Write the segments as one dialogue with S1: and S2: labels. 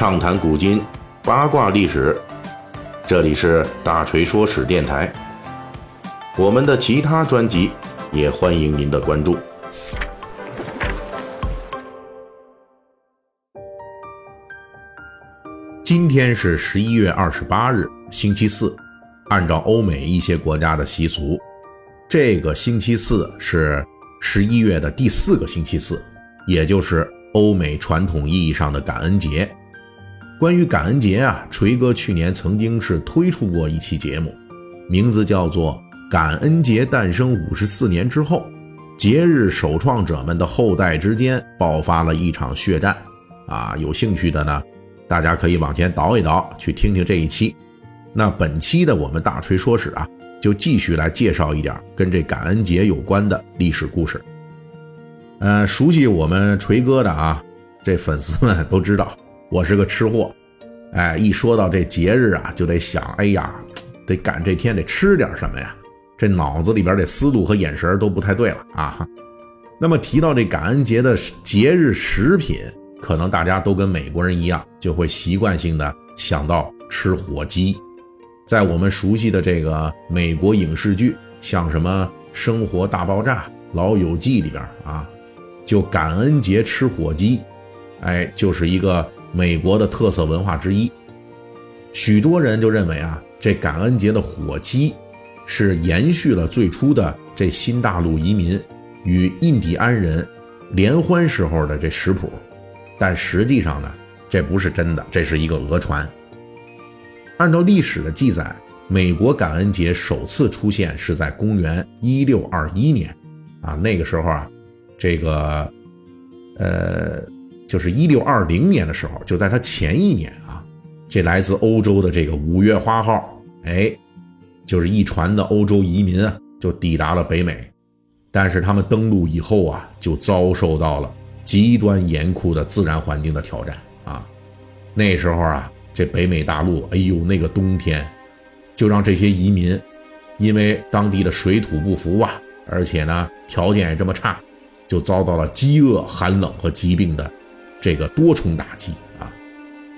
S1: 畅谈古今，八卦历史。这里是大锤说史电台。我们的其他专辑也欢迎您的关注。今天是十一月二十八日，星期四。按照欧美一些国家的习俗，这个星期四是十一月的第四个星期四，也就是欧美传统意义上的感恩节。关于感恩节啊，锤哥去年曾经是推出过一期节目，名字叫做《感恩节诞生五十四年之后，节日首创者们的后代之间爆发了一场血战》。啊，有兴趣的呢，大家可以往前倒一倒，去听听这一期。那本期的我们大锤说史啊，就继续来介绍一点跟这感恩节有关的历史故事。呃，熟悉我们锤哥的啊，这粉丝们都知道我是个吃货。哎，一说到这节日啊，就得想，哎呀，得赶这天得吃点什么呀？这脑子里边这思路和眼神都不太对了啊。那么提到这感恩节的节日食品，可能大家都跟美国人一样，就会习惯性的想到吃火鸡。在我们熟悉的这个美国影视剧，像什么《生活大爆炸》《老友记》里边啊，就感恩节吃火鸡，哎，就是一个美国的特色文化之一。许多人就认为啊，这感恩节的火鸡是延续了最初的这新大陆移民与印第安人联欢时候的这食谱，但实际上呢，这不是真的，这是一个讹传。按照历史的记载，美国感恩节首次出现是在公元一六二一年，啊，那个时候啊，这个，呃，就是一六二零年的时候，就在他前一年啊，这来自欧洲的这个五月花号，哎，就是一船的欧洲移民啊，就抵达了北美，但是他们登陆以后啊，就遭受到了极端严酷的自然环境的挑战啊，那时候啊。这北美大陆，哎呦，那个冬天，就让这些移民，因为当地的水土不服啊，而且呢条件也这么差，就遭到了饥饿、寒冷和疾病的这个多重打击啊。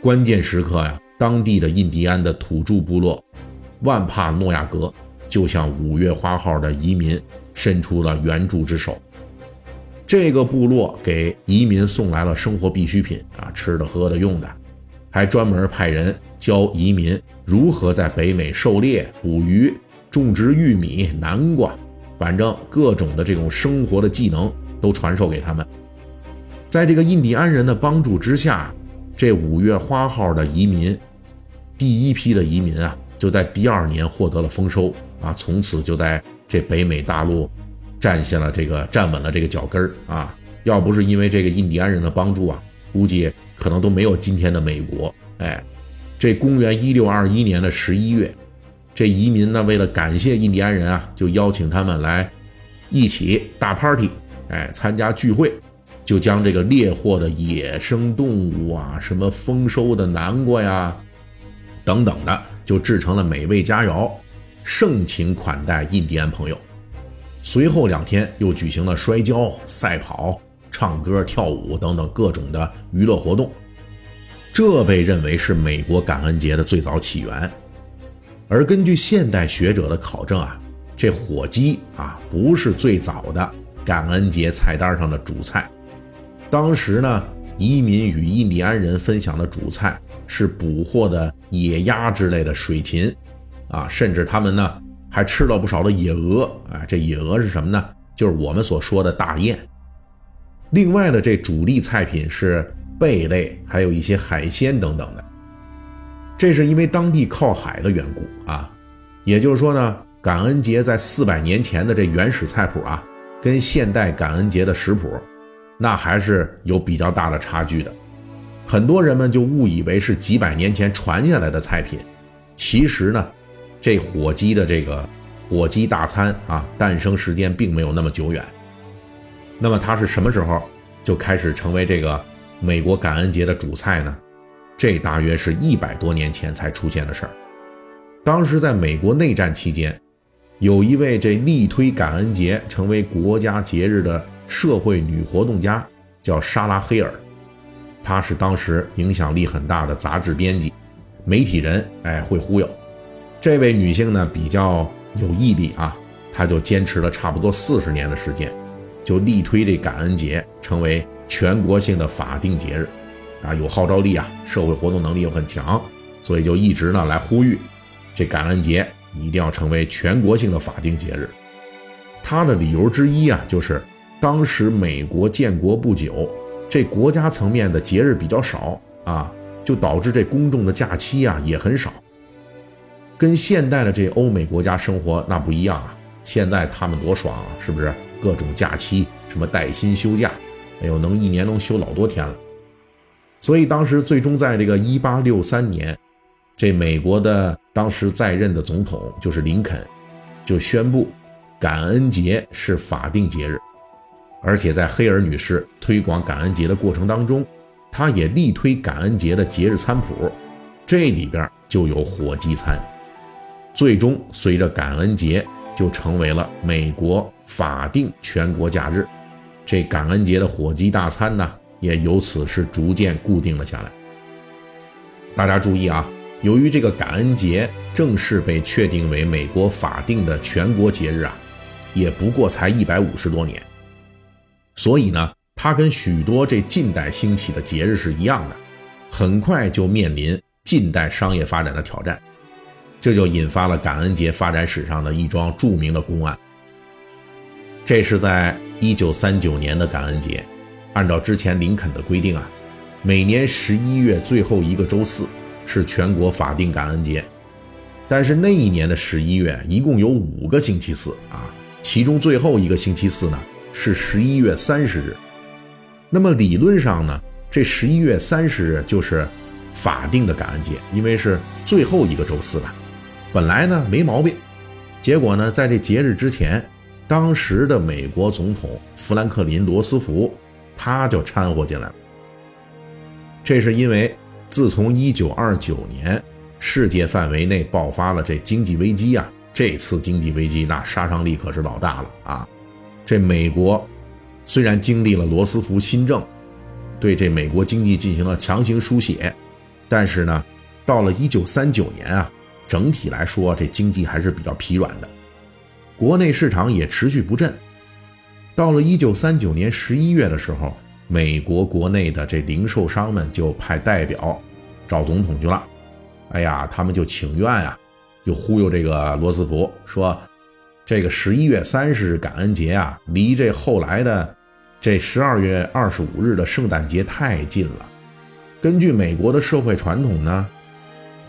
S1: 关键时刻呀，当地的印第安的土著部落万帕诺亚格就向五月花号的移民伸出了援助之手。这个部落给移民送来了生活必需品啊，吃的、喝的、用的。还专门派人教移民如何在北美狩猎、捕鱼、种植玉米、南瓜，反正各种的这种生活的技能都传授给他们。在这个印第安人的帮助之下，这五月花号的移民，第一批的移民啊，就在第二年获得了丰收啊，从此就在这北美大陆站下了这个站稳了这个脚跟儿啊。要不是因为这个印第安人的帮助啊，估计。可能都没有今天的美国。哎，这公元一六二一年的十一月，这移民呢为了感谢印第安人啊，就邀请他们来一起大 party，哎，参加聚会，就将这个猎获的野生动物啊，什么丰收的南瓜呀，等等的，就制成了美味佳肴，盛情款待印第安朋友。随后两天又举行了摔跤赛跑。唱歌、跳舞等等各种的娱乐活动，这被认为是美国感恩节的最早起源。而根据现代学者的考证啊，这火鸡啊不是最早的感恩节菜单上的主菜。当时呢，移民与印第安人分享的主菜是捕获的野鸭之类的水禽，啊，甚至他们呢还吃了不少的野鹅。啊，这野鹅是什么呢？就是我们所说的大雁。另外的这主力菜品是贝类，还有一些海鲜等等的。这是因为当地靠海的缘故啊，也就是说呢，感恩节在四百年前的这原始菜谱啊，跟现代感恩节的食谱，那还是有比较大的差距的。很多人们就误以为是几百年前传下来的菜品，其实呢，这火鸡的这个火鸡大餐啊，诞生时间并没有那么久远。那么它是什么时候就开始成为这个美国感恩节的主菜呢？这大约是一百多年前才出现的事儿。当时在美国内战期间，有一位这力推感恩节成为国家节日的社会女活动家，叫莎拉·黑尔。她是当时影响力很大的杂志编辑、媒体人，哎，会忽悠。这位女性呢比较有毅力啊，她就坚持了差不多四十年的时间，就力推这感恩节成为全国性的法定节日，啊，有号召力啊，社会活动能力又很强，所以就一直呢来呼吁，这感恩节一定要成为全国性的法定节日。她的理由之一啊，就是当时美国建国不久。这国家层面的节日比较少啊，就导致这公众的假期啊也很少。跟现代的这欧美国家生活那不一样啊，现在他们多爽啊，是不是？各种假期，什么带薪休假，哎呦，能一年能休老多天了。所以当时最终在这个一八六三年，这美国的当时在任的总统就是林肯，就宣布感恩节是法定节日。而且在黑尔女士推广感恩节的过程当中，她也力推感恩节的节日餐谱，这里边就有火鸡餐。最终，随着感恩节就成为了美国法定全国假日，这感恩节的火鸡大餐呢，也由此是逐渐固定了下来。大家注意啊，由于这个感恩节正式被确定为美国法定的全国节日啊，也不过才一百五十多年。所以呢，它跟许多这近代兴起的节日是一样的，很快就面临近代商业发展的挑战，这就引发了感恩节发展史上的一桩著名的公案。这是在一九三九年的感恩节，按照之前林肯的规定啊，每年十一月最后一个周四是全国法定感恩节，但是那一年的十一月一共有五个星期四啊，其中最后一个星期四呢。是十一月三十日，那么理论上呢，这十一月三十日就是法定的感恩节，因为是最后一个周四了。本来呢没毛病，结果呢，在这节日之前，当时的美国总统富兰克林·罗斯福他就掺和进来了。这是因为自从一九二九年世界范围内爆发了这经济危机啊，这次经济危机那杀伤力可是老大了啊。这美国虽然经历了罗斯福新政，对这美国经济进行了强行书写，但是呢，到了一九三九年啊，整体来说这经济还是比较疲软的，国内市场也持续不振。到了一九三九年十一月的时候，美国国内的这零售商们就派代表找总统去了。哎呀，他们就请愿啊，就忽悠这个罗斯福说。这个十一月三十日感恩节啊，离这后来的这十二月二十五日的圣诞节太近了。根据美国的社会传统呢，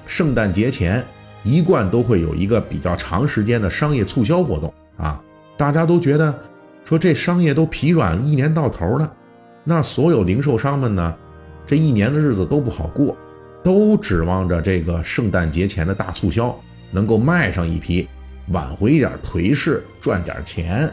S1: 圣诞节前一贯都会有一个比较长时间的商业促销活动啊。大家都觉得说这商业都疲软，一年到头了，那所有零售商们呢，这一年的日子都不好过，都指望着这个圣诞节前的大促销能够卖上一批。挽回一点颓势，赚点钱，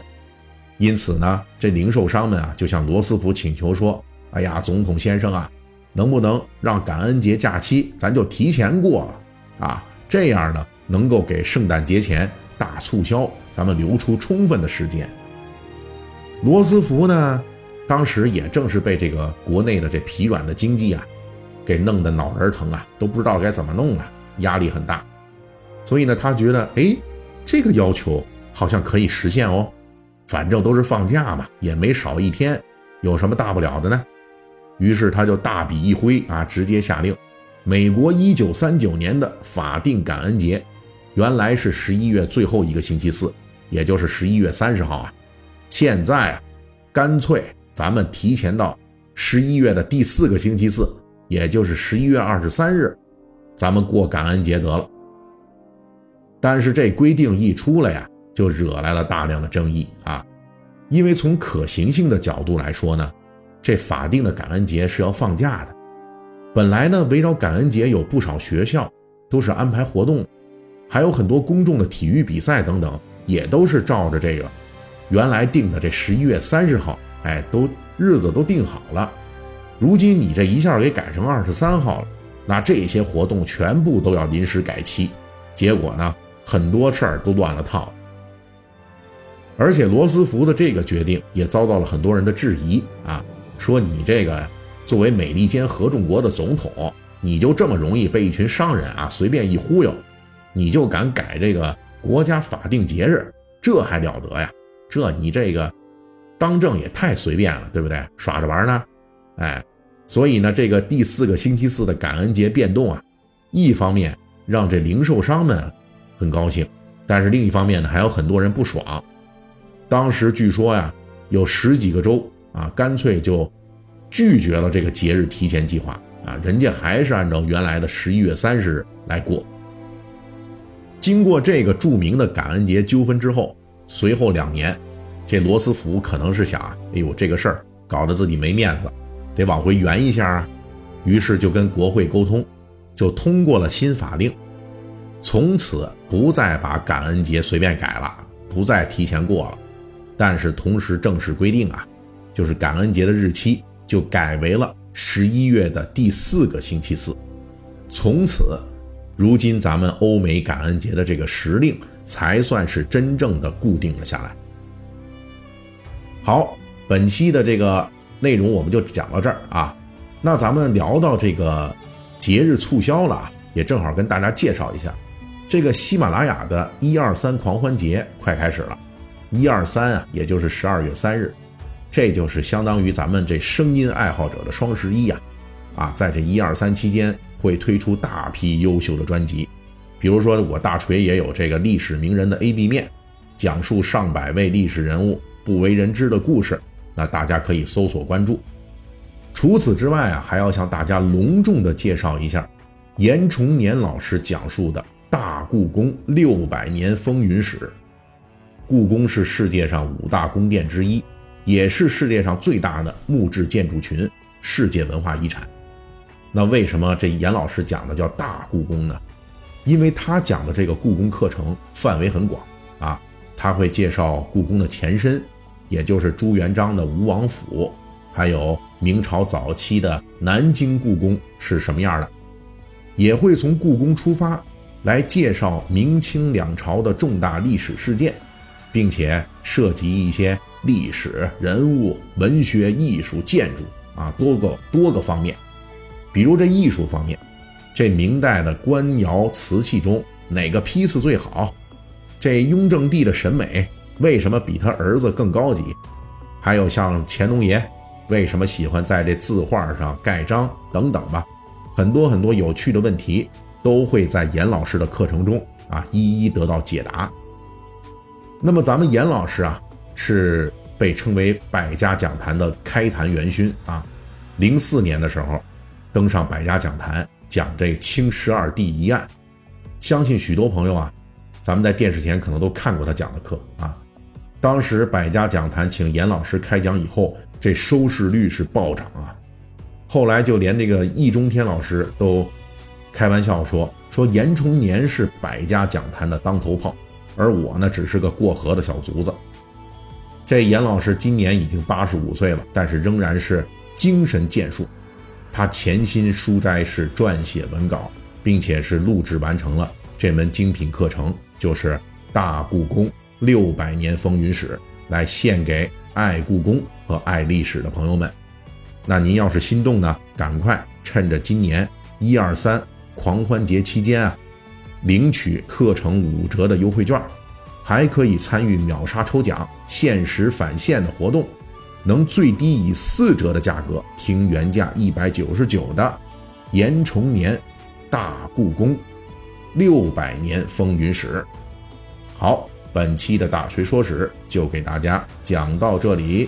S1: 因此呢，这零售商们啊，就向罗斯福请求说：“哎呀，总统先生啊，能不能让感恩节假期咱就提前过了啊？这样呢，能够给圣诞节前大促销咱们留出充分的时间。”罗斯福呢，当时也正是被这个国内的这疲软的经济啊，给弄得脑仁疼啊，都不知道该怎么弄了，压力很大，所以呢，他觉得，哎。这个要求好像可以实现哦，反正都是放假嘛，也没少一天，有什么大不了的呢？于是他就大笔一挥啊，直接下令，美国一九三九年的法定感恩节，原来是十一月最后一个星期四，也就是十一月三十号啊，现在啊，干脆咱们提前到十一月的第四个星期四，也就是十一月二十三日，咱们过感恩节得了。但是这规定一出来呀，就惹来了大量的争议啊！因为从可行性的角度来说呢，这法定的感恩节是要放假的。本来呢，围绕感恩节有不少学校都是安排活动，还有很多公众的体育比赛等等，也都是照着这个原来定的这十一月三十号，哎，都日子都定好了。如今你这一下给改成二十三号了，那这些活动全部都要临时改期，结果呢？很多事儿都乱了套，而且罗斯福的这个决定也遭到了很多人的质疑啊，说你这个作为美利坚合众国的总统，你就这么容易被一群商人啊随便一忽悠，你就敢改这个国家法定节日，这还了得呀？这你这个当政也太随便了，对不对？耍着玩呢？哎，所以呢，这个第四个星期四的感恩节变动啊，一方面让这零售商们很高兴，但是另一方面呢，还有很多人不爽。当时据说呀，有十几个州啊，干脆就拒绝了这个节日提前计划啊，人家还是按照原来的十一月三十日来过。经过这个著名的感恩节纠纷之后，随后两年，这罗斯福可能是想，哎呦，这个事儿搞得自己没面子。得往回圆一下啊，于是就跟国会沟通，就通过了新法令，从此不再把感恩节随便改了，不再提前过了。但是同时正式规定啊，就是感恩节的日期就改为了十一月的第四个星期四。从此，如今咱们欧美感恩节的这个时令才算是真正的固定了下来。好，本期的这个。内容我们就讲到这儿啊，那咱们聊到这个节日促销了啊，也正好跟大家介绍一下，这个喜马拉雅的一二三狂欢节快开始了，一二三啊，也就是十二月三日，这就是相当于咱们这声音爱好者的双十一呀，啊，在这一二三期间会推出大批优秀的专辑，比如说我大锤也有这个历史名人的 A B 面，讲述上百位历史人物不为人知的故事。那大家可以搜索关注。除此之外啊，还要向大家隆重的介绍一下严崇年老师讲述的大故宫六百年风云史。故宫是世界上五大宫殿之一，也是世界上最大的木质建筑群，世界文化遗产。那为什么这严老师讲的叫大故宫呢？因为他讲的这个故宫课程范围很广啊，他会介绍故宫的前身。也就是朱元璋的吴王府，还有明朝早期的南京故宫是什么样的，也会从故宫出发来介绍明清两朝的重大历史事件，并且涉及一些历史人物、文学、艺术、建筑啊多个多个方面。比如这艺术方面，这明代的官窑瓷器中哪个批次最好？这雍正帝的审美。为什么比他儿子更高级？还有像乾隆爷，为什么喜欢在这字画上盖章等等吧？很多很多有趣的问题都会在严老师的课程中啊一一得到解答。那么咱们严老师啊是被称为百家讲坛的开坛元勋啊，零四年的时候登上百家讲坛讲这清十二帝一案，相信许多朋友啊，咱们在电视前可能都看过他讲的课啊。当时百家讲坛请严老师开讲以后，这收视率是暴涨啊。后来就连这个易中天老师都开玩笑说：“说严崇年是百家讲坛的当头炮，而我呢只是个过河的小卒子。”这严老师今年已经八十五岁了，但是仍然是精神健硕。他潜心书斋是撰写文稿，并且是录制完成了这门精品课程，就是大故宫。六百年风云史，来献给爱故宫和爱历史的朋友们。那您要是心动呢，赶快趁着今年一二三狂欢节期间啊，领取课程五折的优惠券，还可以参与秒杀抽奖、限时返现的活动，能最低以四折的价格听原价一百九十九的严崇年大故宫六百年风云史。好。本期的大锤说史就给大家讲到这里。